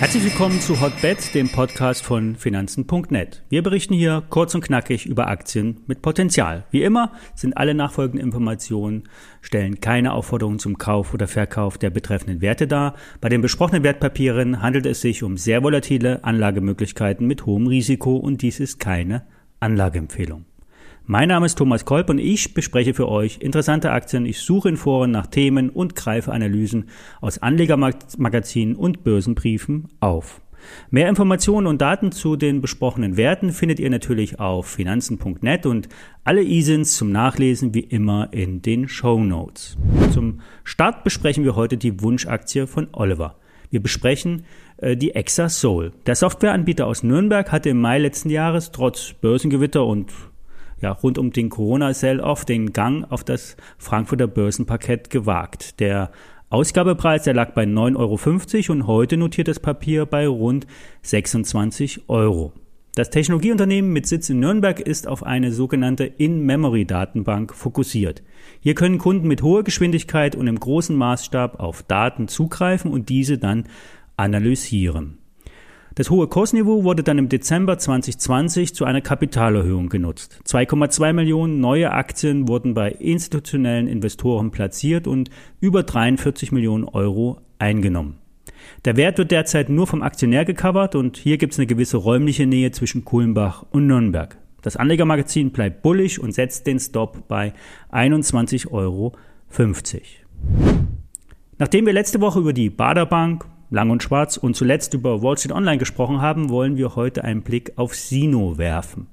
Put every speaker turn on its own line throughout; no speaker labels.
Herzlich willkommen zu Hotbets, dem Podcast von Finanzen.net. Wir berichten hier kurz und knackig über Aktien mit Potenzial. Wie immer sind alle nachfolgenden Informationen, stellen keine Aufforderung zum Kauf oder Verkauf der betreffenden Werte dar. Bei den besprochenen Wertpapieren handelt es sich um sehr volatile Anlagemöglichkeiten mit hohem Risiko und dies ist keine Anlageempfehlung. Mein Name ist Thomas Kolb und ich bespreche für euch interessante Aktien. Ich suche in Foren nach Themen und greife Analysen aus Anlegermagazinen und Börsenbriefen auf. Mehr Informationen und Daten zu den besprochenen Werten findet ihr natürlich auf finanzen.net und alle ISINs zum Nachlesen wie immer in den Show Notes. Zum Start besprechen wir heute die Wunschaktie von Oliver. Wir besprechen äh, die Exa Soul. Der Softwareanbieter aus Nürnberg hatte im Mai letzten Jahres trotz Börsengewitter und ja, rund um den Corona-Sell-Off den Gang auf das Frankfurter Börsenparkett gewagt. Der Ausgabepreis, der lag bei 9,50 Euro und heute notiert das Papier bei rund 26 Euro. Das Technologieunternehmen mit Sitz in Nürnberg ist auf eine sogenannte In-Memory-Datenbank fokussiert. Hier können Kunden mit hoher Geschwindigkeit und im großen Maßstab auf Daten zugreifen und diese dann analysieren. Das hohe Kursniveau wurde dann im Dezember 2020 zu einer Kapitalerhöhung genutzt. 2,2 Millionen neue Aktien wurden bei institutionellen Investoren platziert und über 43 Millionen Euro eingenommen. Der Wert wird derzeit nur vom Aktionär gecovert und hier gibt es eine gewisse räumliche Nähe zwischen Kulmbach und Nürnberg. Das Anlegermagazin bleibt bullig und setzt den Stop bei 21,50 Euro. Nachdem wir letzte Woche über die Baderbank, Lang und Schwarz und zuletzt über Wall Street Online gesprochen haben, wollen wir heute einen Blick auf Sino werfen.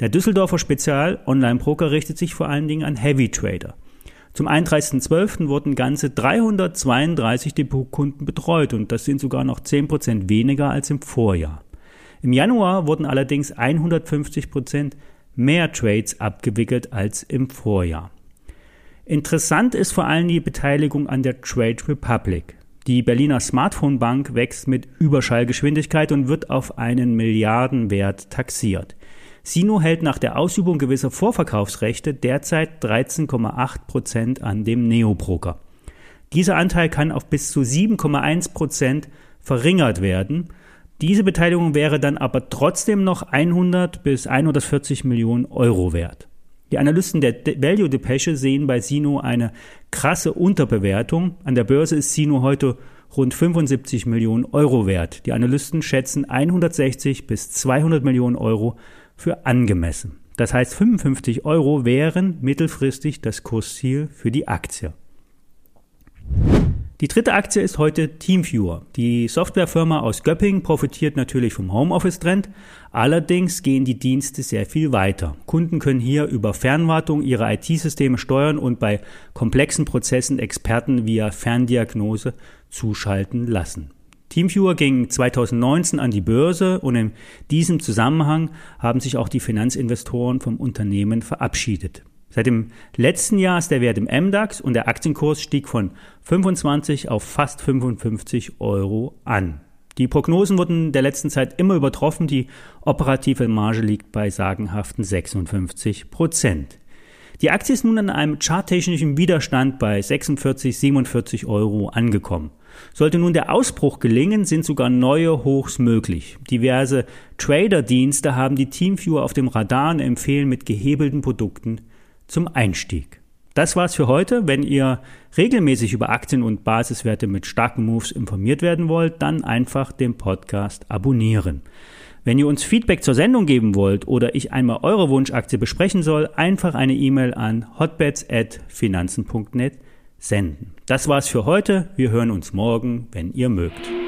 Der Düsseldorfer Spezial-Online-Broker richtet sich vor allen Dingen an Heavy Trader. Zum 31.12. wurden ganze 332 Depotkunden betreut und das sind sogar noch 10% weniger als im Vorjahr. Im Januar wurden allerdings 150% mehr Trades abgewickelt als im Vorjahr. Interessant ist vor allem die Beteiligung an der Trade Republic. Die Berliner Smartphone Bank wächst mit Überschallgeschwindigkeit und wird auf einen Milliardenwert taxiert. Sino hält nach der Ausübung gewisser Vorverkaufsrechte derzeit 13,8 Prozent an dem Neobroker. Dieser Anteil kann auf bis zu 7,1 Prozent verringert werden. Diese Beteiligung wäre dann aber trotzdem noch 100 bis 140 Millionen Euro wert. Die Analysten der Value Depesche sehen bei Sino eine krasse Unterbewertung. An der Börse ist Sino heute rund 75 Millionen Euro wert. Die Analysten schätzen 160 bis 200 Millionen Euro für angemessen. Das heißt, 55 Euro wären mittelfristig das Kursziel für die Aktie. Die dritte Aktie ist heute TeamViewer. Die Softwarefirma aus Göppingen profitiert natürlich vom Homeoffice-Trend. Allerdings gehen die Dienste sehr viel weiter. Kunden können hier über Fernwartung ihre IT-Systeme steuern und bei komplexen Prozessen Experten via Ferndiagnose zuschalten lassen. TeamViewer ging 2019 an die Börse und in diesem Zusammenhang haben sich auch die Finanzinvestoren vom Unternehmen verabschiedet. Seit dem letzten Jahr ist der Wert im MDAX und der Aktienkurs stieg von 25 auf fast 55 Euro an. Die Prognosen wurden der letzten Zeit immer übertroffen. Die operative Marge liegt bei sagenhaften 56 Prozent. Die Aktie ist nun an einem charttechnischen Widerstand bei 46, 47 Euro angekommen. Sollte nun der Ausbruch gelingen, sind sogar neue Hochs möglich. Diverse Trader-Dienste haben die Teamviewer auf dem Radar und empfehlen mit gehebelten Produkten zum Einstieg. Das war's für heute. Wenn ihr regelmäßig über Aktien und Basiswerte mit starken Moves informiert werden wollt, dann einfach den Podcast abonnieren. Wenn ihr uns Feedback zur Sendung geben wollt oder ich einmal eure Wunschaktie besprechen soll, einfach eine E-Mail an hotbets@finanzen.net senden. Das war's für heute. Wir hören uns morgen, wenn ihr mögt.